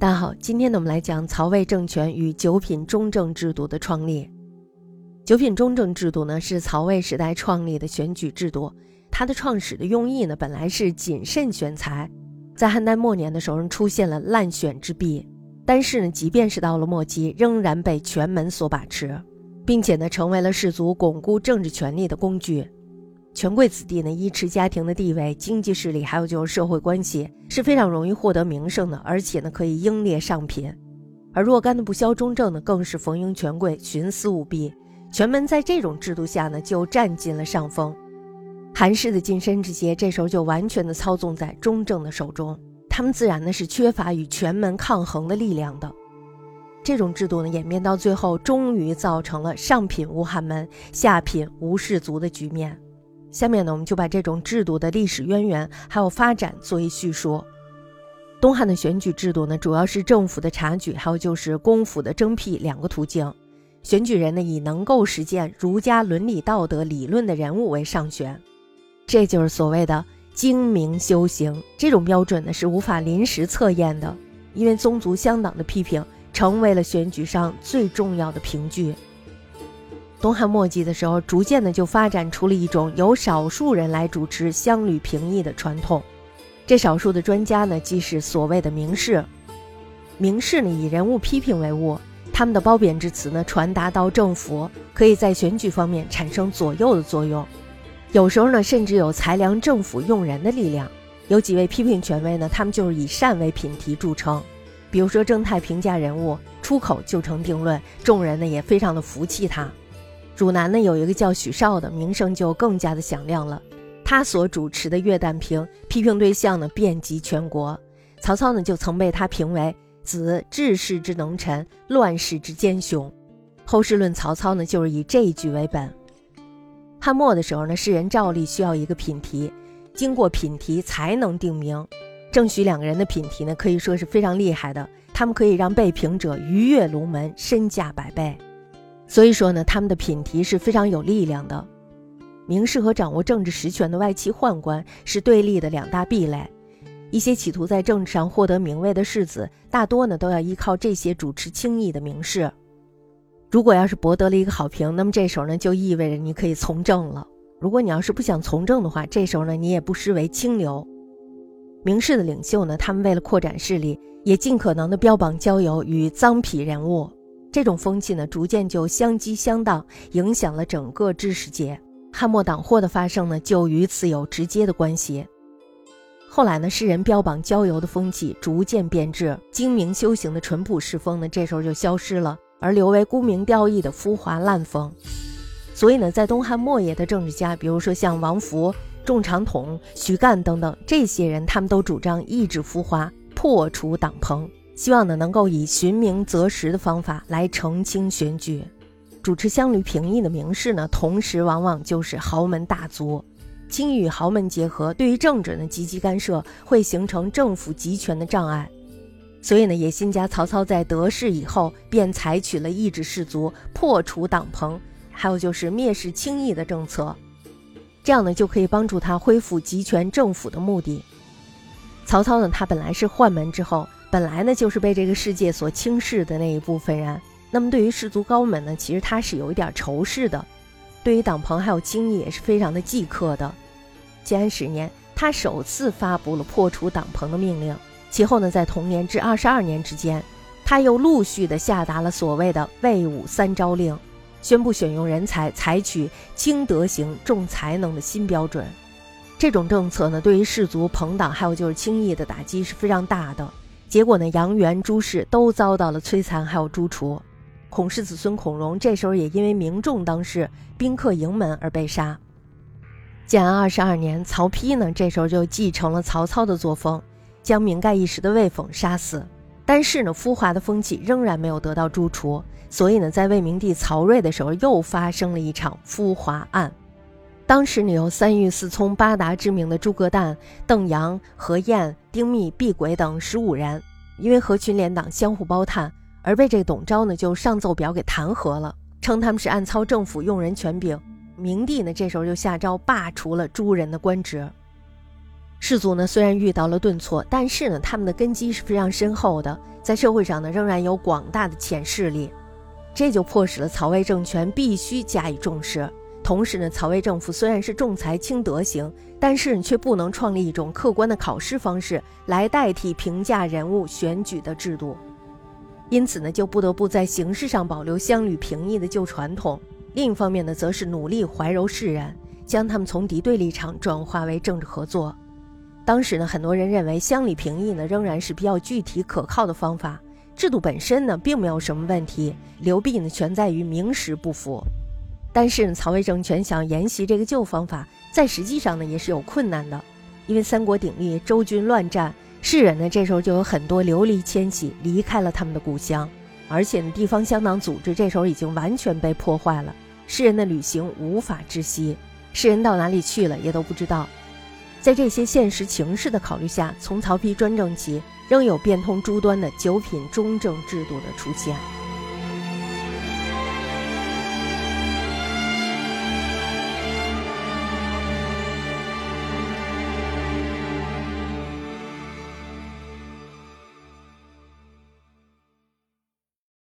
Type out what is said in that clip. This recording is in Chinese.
大家好，今天呢，我们来讲曹魏政权与九品中正制度的创立。九品中正制度呢，是曹魏时代创立的选举制度。它的创始的用意呢，本来是谨慎选才。在汉代末年的时候，出现了滥选之弊，但是呢，即便是到了末期，仍然被权门所把持，并且呢，成为了士族巩固政治权力的工具。权贵子弟呢，依持家庭的地位、经济势力，还有就是社会关系，是非常容易获得名声的，而且呢，可以英列上品。而若干的不肖中正呢，更是逢迎权贵，徇私舞弊。权门在这种制度下呢，就占尽了上风。韩氏的近身之阶，这时候就完全的操纵在中正的手中，他们自然呢是缺乏与权门抗衡的力量的。这种制度呢，演变到最后，终于造成了上品无寒门，下品无士族的局面。下面呢，我们就把这种制度的历史渊源还有发展做一叙述。东汉的选举制度呢，主要是政府的察举，还有就是公府的征辟两个途径。选举人呢，以能够实践儒家伦理道德理论的人物为上选，这就是所谓的精明修行。这种标准呢，是无法临时测验的，因为宗族乡党的批评成为了选举上最重要的凭据。东汉末期的时候，逐渐的就发展出了一种由少数人来主持乡旅评议的传统。这少数的专家呢，即是所谓的名士。名士呢，以人物批评为务，他们的褒贬之词呢，传达到政府，可以在选举方面产生左右的作用。有时候呢，甚至有裁量政府用人的力量。有几位批评权威呢，他们就是以善为品题著称。比如说正太评价人物，出口就成定论，众人呢也非常的服气他。汝南呢有一个叫许绍的，名声就更加的响亮了。他所主持的月旦评批评对象呢遍及全国。曹操呢就曾被他评为子治世之能臣，乱世之奸雄。后世论曹操呢就是以这一句为本。汉末的时候呢，世人照例需要一个品题，经过品题才能定名。郑许两个人的品题呢可以说是非常厉害的，他们可以让被评者鱼跃龙门，身价百倍。所以说呢，他们的品题是非常有力量的。名士和掌握政治实权的外戚宦官是对立的两大壁垒。一些企图在政治上获得名位的士子，大多呢都要依靠这些主持清易的名士。如果要是博得了一个好评，那么这时候呢就意味着你可以从政了。如果你要是不想从政的话，这时候呢你也不失为清流。名士的领袖呢，他们为了扩展势力，也尽可能的标榜交友与脏痞人物。这种风气呢，逐渐就相激相当，影响了整个知识界。汉末党祸的发生呢，就与此有直接的关系。后来呢，世人标榜交游的风气逐渐变质，精明修行的淳朴世风呢，这时候就消失了，而留为沽名钓誉的浮华烂风。所以呢，在东汉末叶的政治家，比如说像王弗、仲长统、徐干等等这些人，他们都主张抑制浮华，破除党朋。希望呢，能够以寻名择实的方法来澄清选举。主持乡旅评议的名士呢，同时往往就是豪门大族。轻易与豪门结合，对于政治呢积极干涉，会形成政府集权的障碍。所以呢，野心家曹操在得势以后，便采取了抑制士族、破除党朋，还有就是蔑视轻易的政策。这样呢，就可以帮助他恢复集权政府的目的。曹操呢，他本来是宦门之后。本来呢，就是被这个世界所轻视的那一部分人。那么对于士族高门呢，其实他是有一点仇视的。对于党朋还有轻易也是非常的忌刻的。建安十年，他首次发布了破除党朋的命令。其后呢，在同年至二十二年之间，他又陆续的下达了所谓的魏武三招令，宣布选用人才采取轻德行重才能的新标准。这种政策呢，对于士族朋党还有就是轻易的打击是非常大的。结果呢，杨元、朱氏都遭到了摧残，还有诛除。孔氏子孙孔融这时候也因为明众当事，宾客盈门而被杀。建安二十二年，曹丕呢这时候就继承了曹操的作风，将名盖一时的魏讽杀死。但是呢，浮华的风气仍然没有得到诛除，所以呢，在魏明帝曹睿的时候，又发生了一场浮华案。当时呢，有三御四聪八达之名的诸葛诞、邓阳、何晏、丁密、毕轨等十五人，因为合群联党相互包探，而被这董昭呢就上奏表给弹劾了，称他们是暗操政府用人权柄。明帝呢这时候就下诏罢除了诸人的官职。士族呢虽然遇到了顿挫，但是呢他们的根基是非常深厚的，在社会上呢仍然有广大的潜势力，这就迫使了曹魏政权必须加以重视。同时呢，曹魏政府虽然是重才轻德行，但是却不能创立一种客观的考试方式来代替评价人物选举的制度，因此呢，就不得不在形式上保留乡里评议的旧传统。另一方面呢，则是努力怀柔士人，将他们从敌对立场转化为政治合作。当时呢，很多人认为乡里评议呢仍然是比较具体可靠的方法，制度本身呢并没有什么问题，流弊呢全在于名实不符。但是呢，曹魏政权想沿袭这个旧方法，在实际上呢也是有困难的，因为三国鼎立，周军乱战，士人呢这时候就有很多流离迁徙，离开了他们的故乡，而且呢地方乡党组织这时候已经完全被破坏了，士人的旅行无法知悉，士人到哪里去了也都不知道。在这些现实情势的考虑下，从曹丕专政起，仍有变通诸端的九品中正制度的出现。